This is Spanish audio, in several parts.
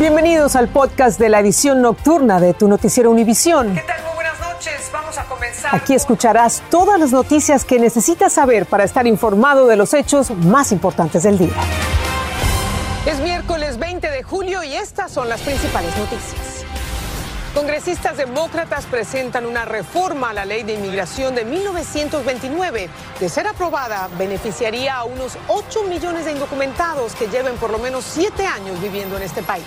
Bienvenidos al podcast de la edición nocturna de tu noticiero Univisión. ¿Qué tal? Muy buenas noches. Vamos a comenzar. Aquí escucharás todas las noticias que necesitas saber para estar informado de los hechos más importantes del día. Es miércoles 20 de julio y estas son las principales noticias. Congresistas demócratas presentan una reforma a la ley de inmigración de 1929. De ser aprobada, beneficiaría a unos 8 millones de indocumentados que lleven por lo menos 7 años viviendo en este país.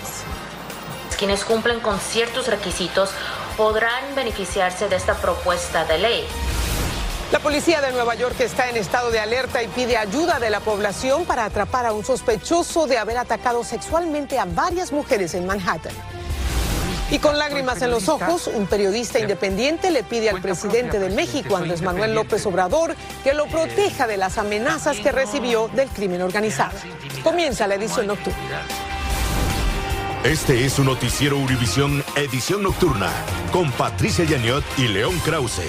Quienes cumplen con ciertos requisitos podrán beneficiarse de esta propuesta de ley. La policía de Nueva York está en estado de alerta y pide ayuda de la población para atrapar a un sospechoso de haber atacado sexualmente a varias mujeres en Manhattan. Y con lágrimas en los ojos, un periodista independiente le pide al presidente de México, Andrés Manuel López Obrador, que lo proteja de las amenazas que recibió del crimen organizado. Comienza la edición nocturna. Este es su noticiero Univisión Edición Nocturna con Patricia Yaniot y León Krause.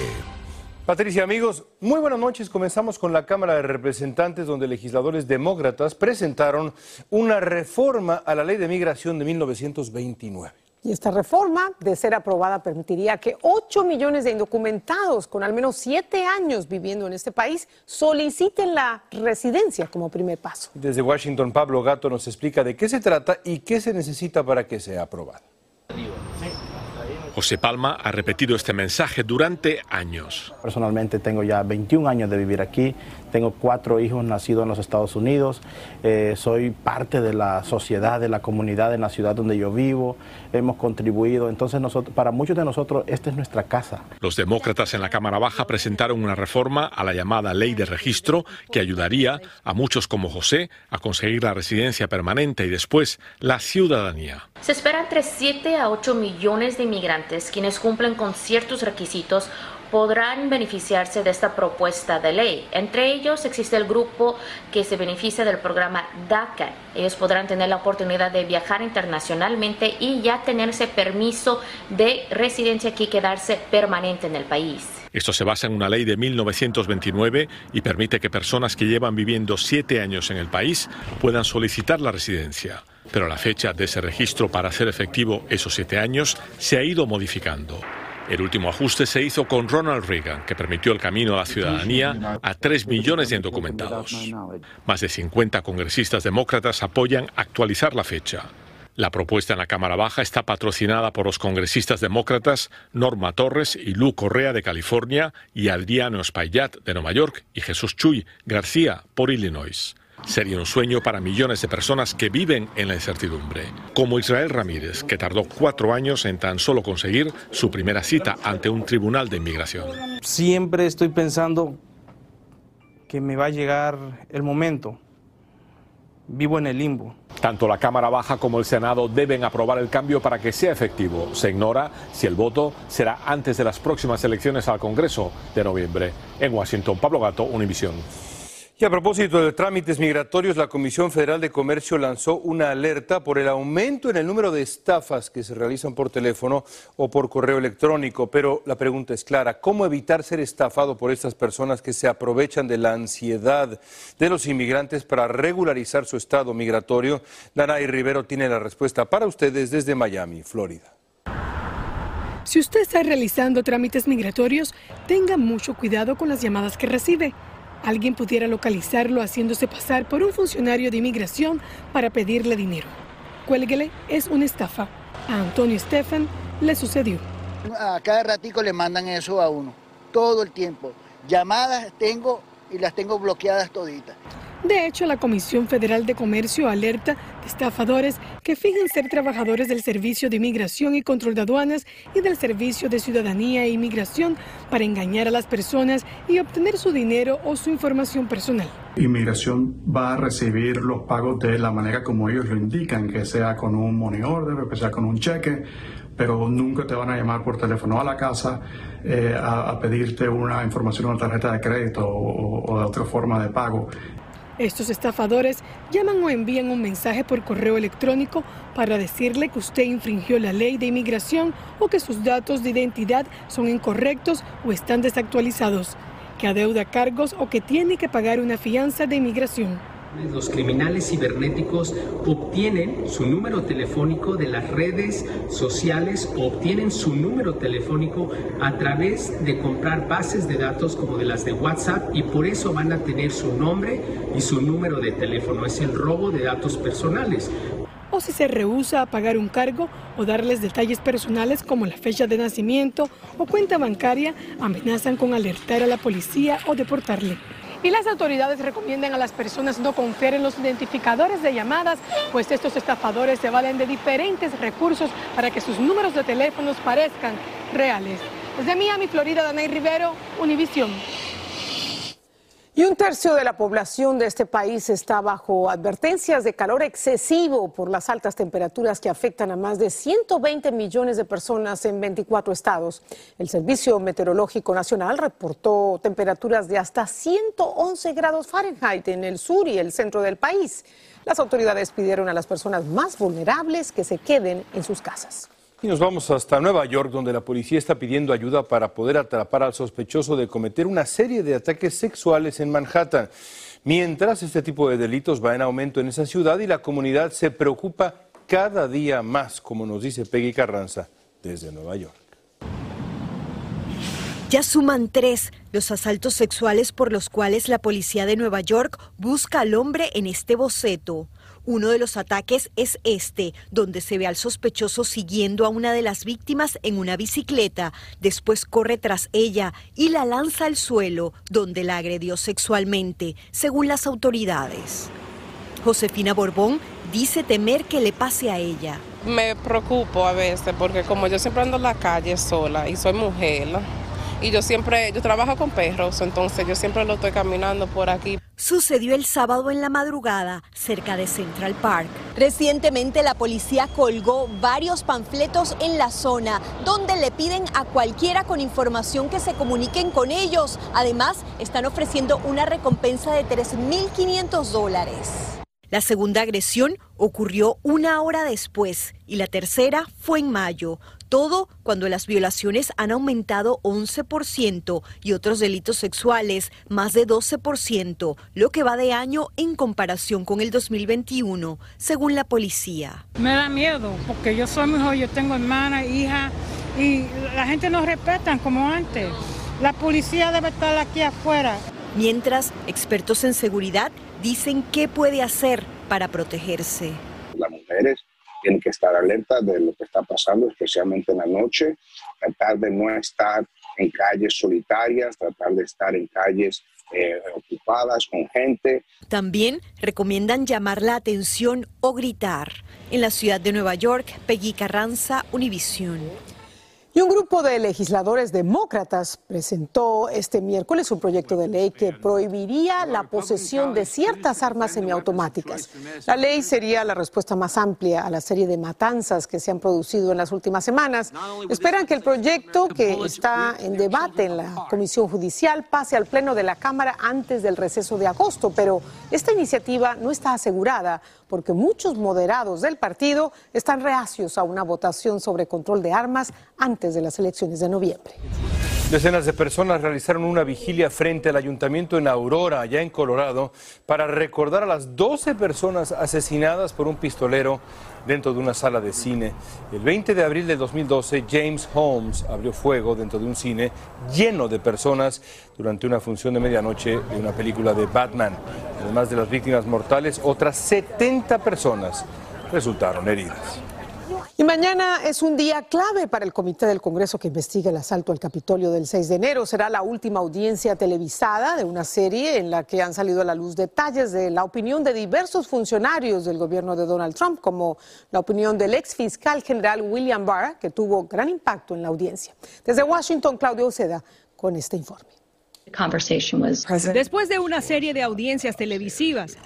Patricia, amigos, muy buenas noches. Comenzamos con la Cámara de Representantes, donde legisladores demócratas presentaron una reforma a la ley de migración de 1929. Y esta reforma, de ser aprobada, permitiría que 8 millones de indocumentados con al menos 7 años viviendo en este país soliciten la residencia como primer paso. Desde Washington, Pablo Gato nos explica de qué se trata y qué se necesita para que sea aprobada. José Palma ha repetido este mensaje durante años. Personalmente tengo ya 21 años de vivir aquí, tengo cuatro hijos nacidos en los Estados Unidos, eh, soy parte de la sociedad, de la comunidad en la ciudad donde yo vivo, hemos contribuido, entonces nosotros, para muchos de nosotros esta es nuestra casa. Los demócratas en la Cámara Baja presentaron una reforma a la llamada ley de registro que ayudaría a muchos como José a conseguir la residencia permanente y después la ciudadanía. Se espera entre 7 a 8 millones de inmigrantes quienes cumplen con ciertos requisitos podrán beneficiarse de esta propuesta de ley. Entre ellos existe el grupo que se beneficia del programa DACA. Ellos podrán tener la oportunidad de viajar internacionalmente y ya tenerse permiso de residencia aquí, quedarse permanente en el país. Esto se basa en una ley de 1929 y permite que personas que llevan viviendo siete años en el país puedan solicitar la residencia. Pero la fecha de ese registro para hacer efectivo esos siete años se ha ido modificando. El último ajuste se hizo con Ronald Reagan, que permitió el camino a la ciudadanía a 3 millones de indocumentados. Más de 50 congresistas demócratas apoyan actualizar la fecha. La propuesta en la Cámara Baja está patrocinada por los congresistas demócratas Norma Torres y Lu Correa de California y Adriano Espaillat de Nueva York y Jesús Chuy García por Illinois. Sería un sueño para millones de personas que viven en la incertidumbre, como Israel Ramírez, que tardó cuatro años en tan solo conseguir su primera cita ante un tribunal de inmigración. Siempre estoy pensando que me va a llegar el momento. Vivo en el limbo. Tanto la Cámara Baja como el Senado deben aprobar el cambio para que sea efectivo. Se ignora si el voto será antes de las próximas elecciones al Congreso de noviembre. En Washington, Pablo Gato, Univisión. Y a propósito de trámites migratorios, la Comisión Federal de Comercio lanzó una alerta por el aumento en el número de estafas que se realizan por teléfono o por correo electrónico. Pero la pregunta es clara, ¿cómo evitar ser estafado por estas personas que se aprovechan de la ansiedad de los inmigrantes para regularizar su estado migratorio? Danay Rivero tiene la respuesta para ustedes desde Miami, Florida. Si usted está realizando trámites migratorios, tenga mucho cuidado con las llamadas que recibe. Alguien pudiera localizarlo haciéndose pasar por un funcionario de inmigración para pedirle dinero. Cuélguele, es una estafa. A Antonio Stefan le sucedió. A cada ratico le mandan eso a uno, todo el tiempo. Llamadas tengo y las tengo bloqueadas toditas. De hecho, la Comisión Federal de Comercio alerta de estafadores que fingen ser trabajadores del Servicio de Inmigración y Control de Aduanas y del Servicio de Ciudadanía e Inmigración para engañar a las personas y obtener su dinero o su información personal. Inmigración va a recibir los pagos de la manera como ellos lo indican, que sea con un money order, que sea con un cheque, pero nunca te van a llamar por teléfono a la casa eh, a, pedirte una información, una tarjeta de crédito o de otra forma de pago. Estos estafadores llaman o envían un mensaje por correo electrónico para decirle que usted infringió la ley de inmigración o que sus datos de identidad son incorrectos o están desactualizados, que adeuda cargos o que tiene que pagar una fianza de inmigración. Los criminales cibernéticos obtienen su número telefónico de las redes sociales, obtienen su número telefónico a través de comprar bases de datos como de las de WhatsApp y por eso van a tener su nombre y su número de teléfono. Es el robo de datos personales o si se rehúsa a pagar un cargo o darles detalles personales como la fecha de nacimiento o cuenta bancaria, amenazan con alertar a la policía o deportarle. Y las autoridades recomiendan a las personas no confiar en los identificadores de llamadas, pues estos estafadores se valen de diferentes recursos para que sus números de teléfonos parezcan reales. Desde Miami, Florida, Danay Rivero, Univisión. Y un tercio de la población de este país está bajo advertencias de calor excesivo por las altas temperaturas que afectan a más de 120 millones de personas en 24 estados. El Servicio Meteorológico Nacional reportó temperaturas de hasta 111 grados Fahrenheit en el sur y el centro del país. Las autoridades pidieron a las personas más vulnerables que se queden en sus casas. Nos vamos hasta Nueva York, donde la policía está pidiendo ayuda para poder atrapar al sospechoso de cometer una serie de ataques sexuales en Manhattan. Mientras este tipo de delitos va en aumento en esa ciudad y la comunidad se preocupa cada día más, como nos dice Peggy Carranza desde Nueva York. Ya suman tres los asaltos sexuales por los cuales la policía de Nueva York busca al hombre en este boceto. Uno de los ataques es este, donde se ve al sospechoso siguiendo a una de las víctimas en una bicicleta, después corre tras ella y la lanza al suelo, donde la agredió sexualmente, según las autoridades. Josefina Borbón dice temer que le pase a ella. Me preocupo a veces porque como yo siempre ando en la calle sola y soy mujer, y yo siempre, yo trabajo con perros, entonces yo siempre lo estoy caminando por aquí. Sucedió el sábado en la madrugada, cerca de Central Park. Recientemente la policía colgó varios panfletos en la zona, donde le piden a cualquiera con información que se comuniquen con ellos. Además, están ofreciendo una recompensa de 3.500 dólares. La segunda agresión ocurrió una hora después y la tercera fue en mayo. Todo cuando las violaciones han aumentado 11% y otros delitos sexuales más de 12%, lo que va de año en comparación con el 2021, según la policía. Me da miedo porque yo soy mejor, yo tengo hermana, hija y la gente no respeta como antes. La policía debe estar aquí afuera. Mientras, expertos en seguridad dicen qué puede hacer para protegerse. Las mujeres tienen que estar alerta de lo que está pasando, especialmente en la noche, tratar de no estar en calles solitarias, tratar de estar en calles eh, ocupadas con gente. También recomiendan llamar la atención o gritar. En la ciudad de Nueva York, Peggy Carranza, Univisión. Y un grupo de legisladores demócratas presentó este miércoles un proyecto de ley que prohibiría la posesión de ciertas armas semiautomáticas. La ley sería la respuesta más amplia a la serie de matanzas que se han producido en las últimas semanas. Esperan que el proyecto que está en debate en la Comisión Judicial pase al Pleno de la Cámara antes del receso de agosto, pero esta iniciativa no está asegurada porque muchos moderados del partido están reacios a una votación sobre control de armas antes de las elecciones de noviembre. Decenas de personas realizaron una vigilia frente al ayuntamiento en Aurora, allá en Colorado, para recordar a las 12 personas asesinadas por un pistolero dentro de una sala de cine. El 20 de abril de 2012, James Holmes abrió fuego dentro de un cine lleno de personas durante una función de medianoche de una película de Batman. Además de las víctimas mortales, otras 70 personas resultaron heridas. Y mañana es un día clave para el Comité del Congreso que investiga el asalto al Capitolio del 6 de enero. Será la última audiencia televisada de una serie en la que han salido a la luz detalles de la opinión de diversos funcionarios del gobierno de Donald Trump, como la opinión del ex fiscal general William Barr, que tuvo gran impacto en la audiencia. Desde Washington, Claudio Oceda con este informe. Después de una serie de audiencias televisivas,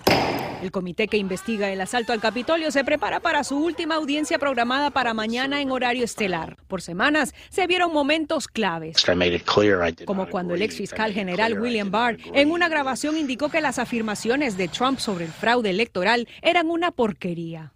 el comité que investiga el asalto al Capitolio se prepara para su última audiencia programada para mañana en horario estelar. Por semanas se vieron momentos claves, como cuando el ex fiscal general William Barr en una grabación indicó que las afirmaciones de Trump sobre el fraude electoral eran una porquería.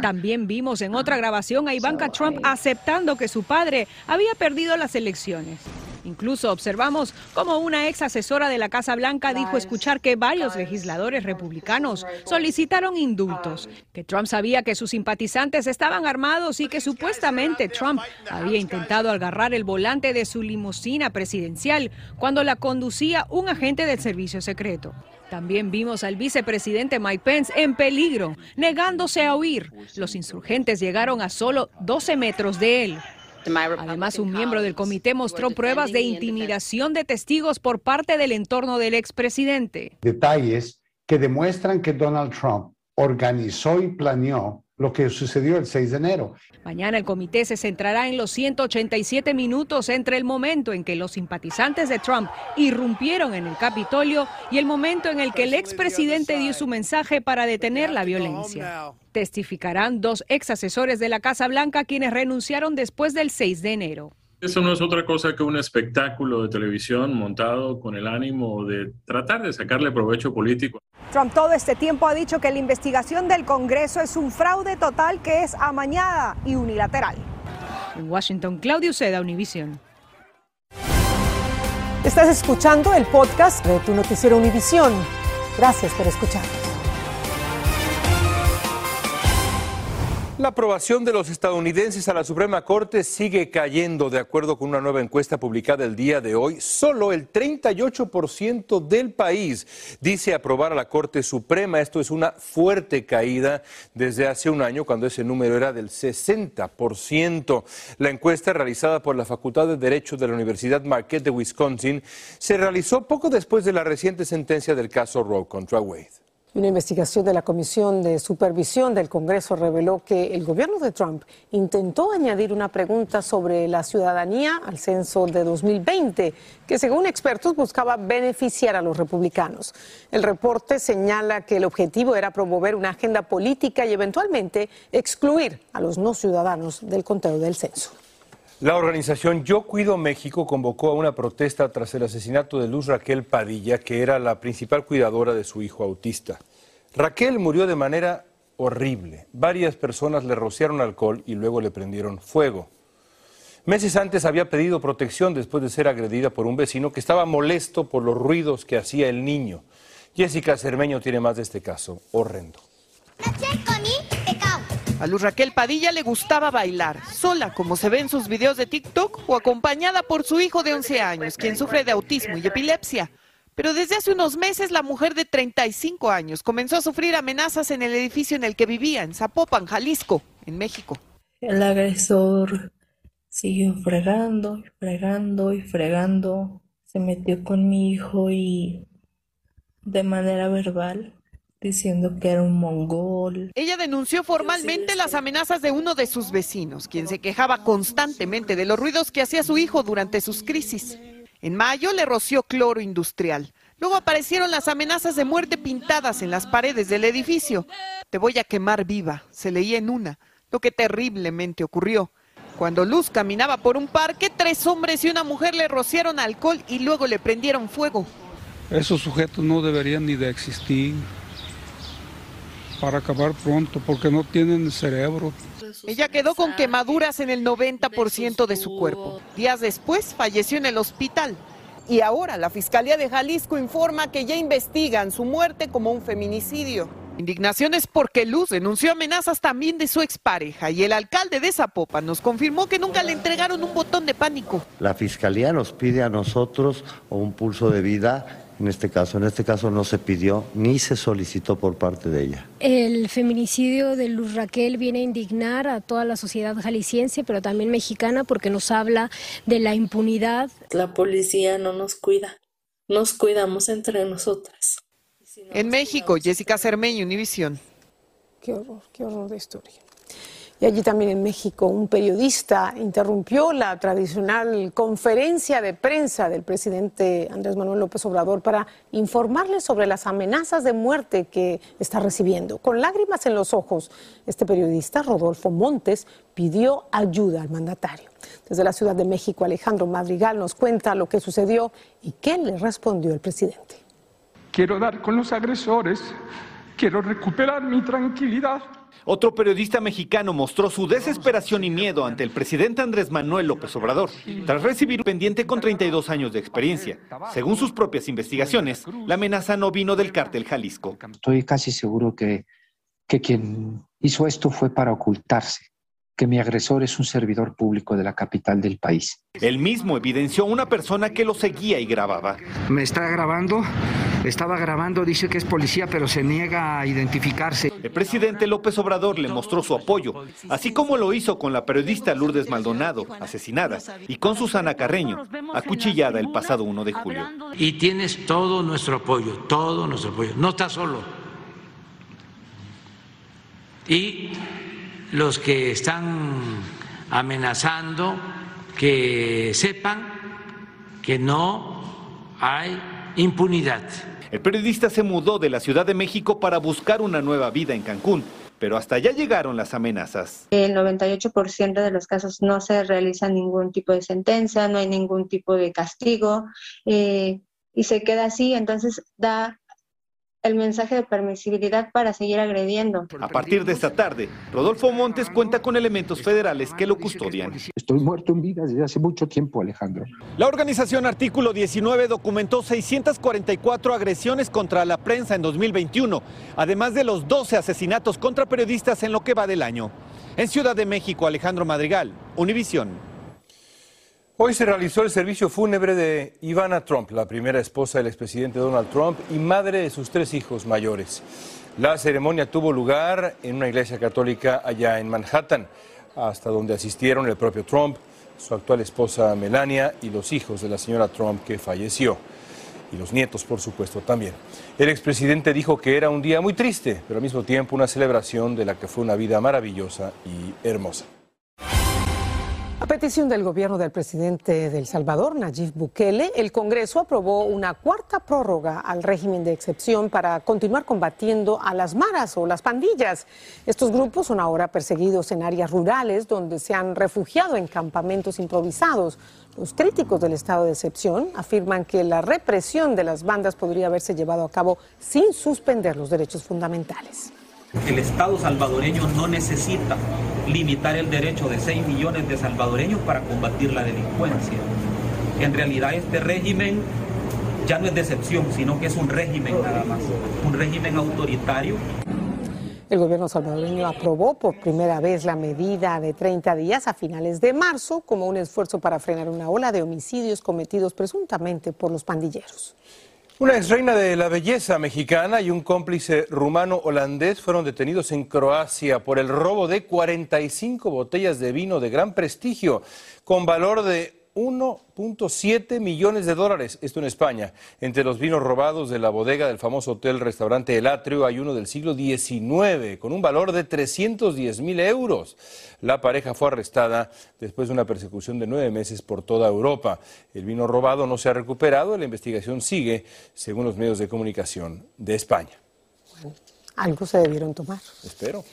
También vimos en otra grabación a Ivanka Trump aceptando que su padre había perdido las elecciones. Incluso observamos cómo una ex asesora de la Casa Blanca dijo escuchar que varios legisladores republicanos solicitaron indultos, que Trump sabía que sus simpatizantes estaban armados y que supuestamente Trump había intentado agarrar el volante de su limusina presidencial cuando la conducía un agente del servicio secreto. También vimos al vicepresidente Mike Pence en peligro, negándose a huir. Los insurgentes llegaron a solo 12 metros de él. Además, un miembro del comité mostró pruebas de intimidación de testigos por parte del entorno del expresidente. Detalles que demuestran que Donald Trump organizó y planeó lo que sucedió el 6 de enero. Mañana el comité se centrará en los 187 minutos entre el momento en que los simpatizantes de Trump irrumpieron en el Capitolio y el momento en el que el expresidente dio su mensaje para detener la violencia. Testificarán dos ex asesores de la Casa Blanca quienes renunciaron después del 6 de enero. Eso no es otra cosa que un espectáculo de televisión montado con el ánimo de tratar de sacarle provecho político. Trump todo este tiempo ha dicho que la investigación del Congreso es un fraude total que es amañada y unilateral. En Washington, Claudio Seda, Univision. Estás escuchando el podcast de tu noticiero Univisión. Gracias por escucharnos. La aprobación de los estadounidenses a la Suprema Corte sigue cayendo. De acuerdo con una nueva encuesta publicada el día de hoy, solo el 38% del país dice aprobar a la Corte Suprema. Esto es una fuerte caída desde hace un año, cuando ese número era del 60%. La encuesta realizada por la Facultad de Derecho de la Universidad Marquette de Wisconsin se realizó poco después de la reciente sentencia del caso Roe contra Wade. Una investigación de la Comisión de Supervisión del Congreso reveló que el gobierno de Trump intentó añadir una pregunta sobre la ciudadanía al censo de 2020, que según expertos buscaba beneficiar a los republicanos. El reporte señala que el objetivo era promover una agenda política y eventualmente excluir a los no ciudadanos del conteo del censo. La organización Yo Cuido México convocó a una protesta tras el asesinato de Luz Raquel Padilla, que era la principal cuidadora de su hijo autista. Raquel murió de manera horrible. Varias personas le rociaron alcohol y luego le prendieron fuego. Meses antes había pedido protección después de ser agredida por un vecino que estaba molesto por los ruidos que hacía el niño. Jessica Cermeño tiene más de este caso horrendo. A Luz Raquel Padilla le gustaba bailar, sola como se ve en sus videos de TikTok o acompañada por su hijo de 11 años, quien sufre de autismo y epilepsia. Pero desde hace unos meses la mujer de 35 años comenzó a sufrir amenazas en el edificio en el que vivía, en Zapopan, Jalisco, en México. El agresor siguió fregando, y fregando y fregando. Se metió con mi hijo y de manera verbal diciendo que era un mongol. Ella denunció formalmente las amenazas de uno de sus vecinos, quien se quejaba constantemente de los ruidos que hacía su hijo durante sus crisis. En mayo le roció cloro industrial. Luego aparecieron las amenazas de muerte pintadas en las paredes del edificio. Te voy a quemar viva, se leía en una, lo que terriblemente ocurrió. Cuando Luz caminaba por un parque, tres hombres y una mujer le rociaron alcohol y luego le prendieron fuego. Esos sujetos no deberían ni de existir para acabar pronto porque no tienen cerebro. Ella quedó con quemaduras en el 90% de su cuerpo. Días después falleció en el hospital. Y ahora la Fiscalía de Jalisco informa que ya investigan su muerte como un feminicidio. Indignaciones porque Luz denunció amenazas también de su expareja y el alcalde de Zapopan nos confirmó que nunca le entregaron un botón de pánico. La fiscalía nos pide a nosotros un pulso de vida en este caso. En este caso no se pidió ni se solicitó por parte de ella. El feminicidio de Luz Raquel viene a indignar a toda la sociedad jalisciense, pero también mexicana, porque nos habla de la impunidad. La policía no nos cuida, nos cuidamos entre nosotras. En México, Jessica Cermeño, Univisión. Qué horror, qué horror de historia. Y allí también en México, un periodista interrumpió la tradicional conferencia de prensa del presidente Andrés Manuel López Obrador para informarle sobre las amenazas de muerte que está recibiendo. Con lágrimas en los ojos, este periodista, Rodolfo Montes, pidió ayuda al mandatario. Desde la Ciudad de México, Alejandro Madrigal nos cuenta lo que sucedió y qué le respondió el presidente. Quiero dar con los agresores, quiero recuperar mi tranquilidad otro periodista mexicano mostró su desesperación y miedo ante el presidente Andrés Manuel López Obrador, tras recibir un pendiente con 32 años de experiencia. Según sus propias investigaciones, la amenaza no vino del cártel Jalisco. Estoy casi seguro que, que quien hizo esto fue para ocultarse que mi agresor es un servidor público de la capital del país. Él mismo evidenció una persona que lo seguía y grababa. Me está grabando, estaba grabando, dice que es policía, pero se niega a identificarse. El presidente López Obrador le mostró su apoyo, así como lo hizo con la periodista Lourdes Maldonado, asesinada, y con Susana Carreño, acuchillada el pasado 1 de julio. Y tienes todo nuestro apoyo, todo nuestro apoyo. No estás solo. Y los que están amenazando que sepan que no hay impunidad. El periodista se mudó de la Ciudad de México para buscar una nueva vida en Cancún, pero hasta allá llegaron las amenazas. El 98% de los casos no se realiza ningún tipo de sentencia, no hay ningún tipo de castigo eh, y se queda así, entonces da el mensaje de permisibilidad para seguir agrediendo. A partir de esta tarde, Rodolfo Montes cuenta con elementos federales que lo custodian. Estoy muerto en vida desde hace mucho tiempo, Alejandro. La organización Artículo 19 documentó 644 agresiones contra la prensa en 2021, además de los 12 asesinatos contra periodistas en lo que va del año. En Ciudad de México, Alejandro Madrigal, Univisión. Hoy se realizó el servicio fúnebre de Ivana Trump, la primera esposa del expresidente Donald Trump y madre de sus tres hijos mayores. La ceremonia tuvo lugar en una iglesia católica allá en Manhattan, hasta donde asistieron el propio Trump, su actual esposa Melania y los hijos de la señora Trump que falleció. Y los nietos, por supuesto, también. El expresidente dijo que era un día muy triste, pero al mismo tiempo una celebración de la que fue una vida maravillosa y hermosa. Petición del gobierno del presidente de El Salvador, Nayib Bukele, el Congreso aprobó una cuarta prórroga al régimen de excepción para continuar combatiendo a las maras o las pandillas. Estos grupos son ahora perseguidos en áreas rurales donde se han refugiado en campamentos improvisados. Los críticos del estado de excepción afirman que la represión de las bandas podría haberse llevado a cabo sin suspender los derechos fundamentales. El Estado salvadoreño no necesita limitar el derecho de 6 millones de salvadoreños para combatir la delincuencia. En realidad este régimen ya no es de excepción, sino que es un régimen nada más, un régimen autoritario. El gobierno salvadoreño aprobó por primera vez la medida de 30 días a finales de marzo como un esfuerzo para frenar una ola de homicidios cometidos presuntamente por los pandilleros. Una ex reina de la belleza mexicana y un cómplice rumano-holandés fueron detenidos en Croacia por el robo de 45 botellas de vino de gran prestigio con valor de 1.7 millones de dólares, esto en España. Entre los vinos robados de la bodega del famoso hotel-restaurante El Atrio hay uno del siglo XIX con un valor de 310 mil euros. La pareja fue arrestada después de una persecución de nueve meses por toda Europa. El vino robado no se ha recuperado, la investigación sigue, según los medios de comunicación de España. algo se debieron tomar. Espero.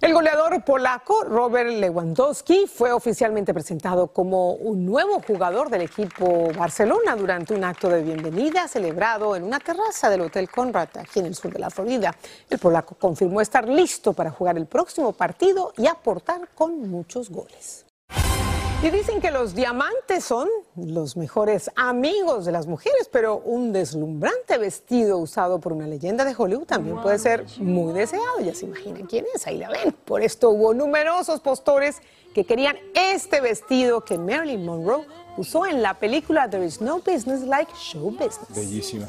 El goleador polaco Robert Lewandowski fue oficialmente presentado como un nuevo jugador del equipo Barcelona durante un acto de bienvenida celebrado en una terraza del Hotel Conrad aquí en el sur de la Florida. El polaco confirmó estar listo para jugar el próximo partido y aportar con muchos goles. Y dicen que los diamantes son los mejores amigos de las mujeres, pero un deslumbrante vestido usado por una leyenda de Hollywood también puede ser muy deseado. Ya se imaginan quién es, ahí la ven. Por esto hubo numerosos postores que querían este vestido que Marilyn Monroe usó en la película There is no business like show business. Bellísima.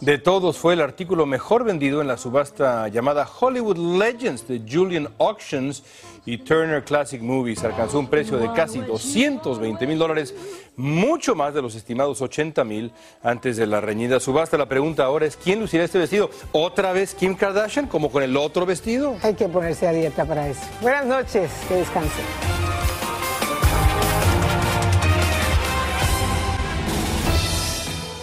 De todos fue el artículo mejor vendido en la subasta llamada Hollywood Legends de Julian Auctions y Turner Classic Movies. Alcanzó un precio de casi 220 mil dólares, mucho más de los estimados 80 mil antes de la reñida subasta. La pregunta ahora es, ¿quién lucirá este vestido? ¿Otra vez Kim Kardashian como con el otro vestido? Hay que ponerse a dieta para eso. Buenas noches, que descansen.